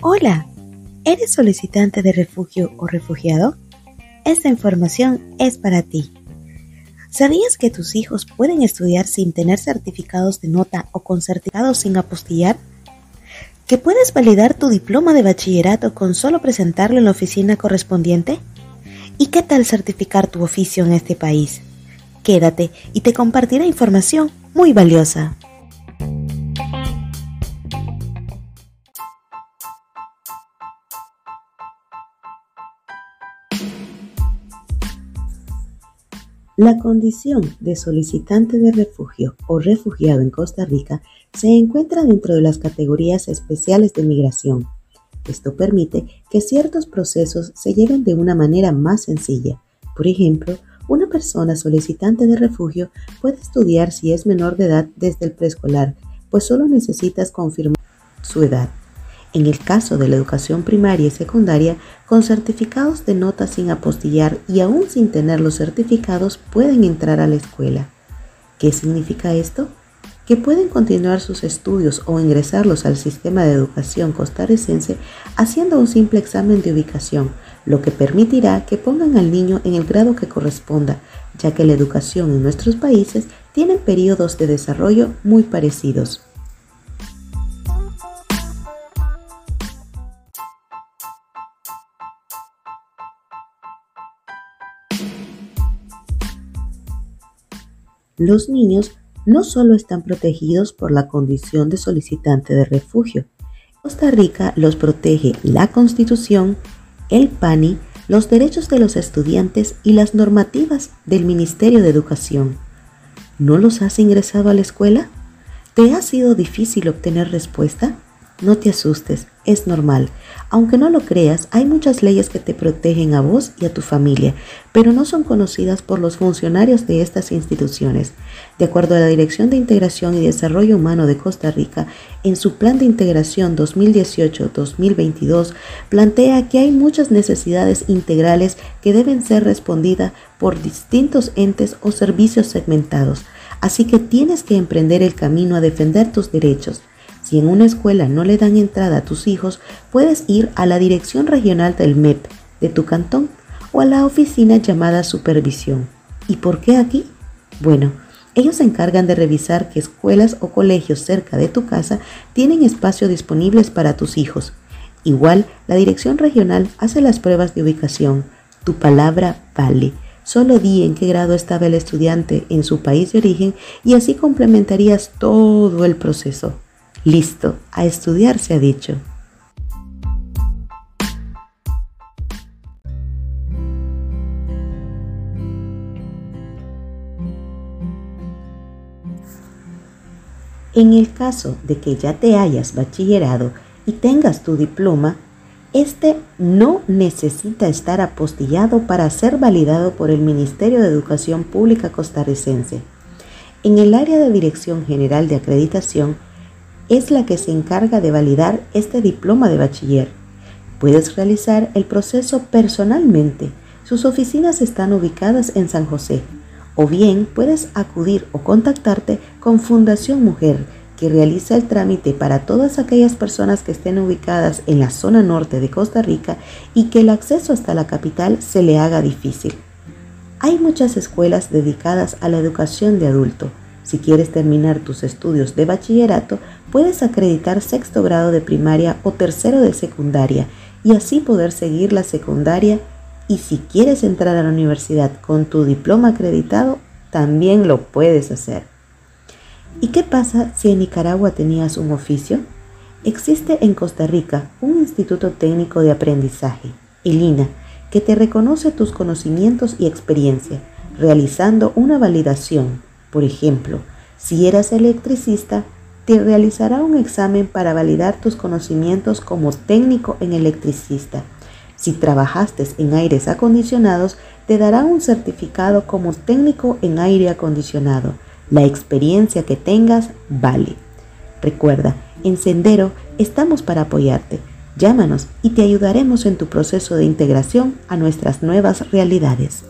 Hola, ¿eres solicitante de refugio o refugiado? Esta información es para ti. ¿Sabías que tus hijos pueden estudiar sin tener certificados de nota o con certificados sin apostillar? ¿Que puedes validar tu diploma de bachillerato con solo presentarlo en la oficina correspondiente? ¿Y qué tal certificar tu oficio en este país? Quédate y te compartiré información muy valiosa. La condición de solicitante de refugio o refugiado en Costa Rica se encuentra dentro de las categorías especiales de migración. Esto permite que ciertos procesos se lleven de una manera más sencilla. Por ejemplo, una persona solicitante de refugio puede estudiar si es menor de edad desde el preescolar, pues solo necesitas confirmar su edad. En el caso de la educación primaria y secundaria, con certificados de nota sin apostillar y aún sin tener los certificados pueden entrar a la escuela. ¿Qué significa esto? Que pueden continuar sus estudios o ingresarlos al sistema de educación costarricense haciendo un simple examen de ubicación, lo que permitirá que pongan al niño en el grado que corresponda, ya que la educación en nuestros países tiene periodos de desarrollo muy parecidos. Los niños no solo están protegidos por la condición de solicitante de refugio. Costa Rica los protege la Constitución, el PANI, los derechos de los estudiantes y las normativas del Ministerio de Educación. ¿No los has ingresado a la escuela? ¿Te ha sido difícil obtener respuesta? No te asustes, es normal. Aunque no lo creas, hay muchas leyes que te protegen a vos y a tu familia, pero no son conocidas por los funcionarios de estas instituciones. De acuerdo a la Dirección de Integración y Desarrollo Humano de Costa Rica, en su Plan de Integración 2018-2022, plantea que hay muchas necesidades integrales que deben ser respondidas por distintos entes o servicios segmentados. Así que tienes que emprender el camino a defender tus derechos. Si en una escuela no le dan entrada a tus hijos, puedes ir a la dirección regional del MEP de tu cantón o a la oficina llamada supervisión. ¿Y por qué aquí? Bueno, ellos se encargan de revisar que escuelas o colegios cerca de tu casa tienen espacio disponibles para tus hijos. Igual, la dirección regional hace las pruebas de ubicación. Tu palabra vale. Solo di en qué grado estaba el estudiante en su país de origen y así complementarías todo el proceso. Listo, a estudiar se ha dicho. En el caso de que ya te hayas bachillerado y tengas tu diploma, este no necesita estar apostillado para ser validado por el Ministerio de Educación Pública costarricense. En el área de Dirección General de Acreditación, es la que se encarga de validar este diploma de bachiller. Puedes realizar el proceso personalmente. Sus oficinas están ubicadas en San José. O bien puedes acudir o contactarte con Fundación Mujer, que realiza el trámite para todas aquellas personas que estén ubicadas en la zona norte de Costa Rica y que el acceso hasta la capital se le haga difícil. Hay muchas escuelas dedicadas a la educación de adulto. Si quieres terminar tus estudios de bachillerato, puedes acreditar sexto grado de primaria o tercero de secundaria y así poder seguir la secundaria y si quieres entrar a la universidad con tu diploma acreditado, también lo puedes hacer. ¿Y qué pasa si en Nicaragua tenías un oficio? Existe en Costa Rica un Instituto Técnico de Aprendizaje, el INA, que te reconoce tus conocimientos y experiencia, realizando una validación. Por ejemplo, si eras electricista, te realizará un examen para validar tus conocimientos como técnico en electricista. Si trabajaste en aires acondicionados, te dará un certificado como técnico en aire acondicionado. La experiencia que tengas vale. Recuerda, en Sendero estamos para apoyarte. Llámanos y te ayudaremos en tu proceso de integración a nuestras nuevas realidades.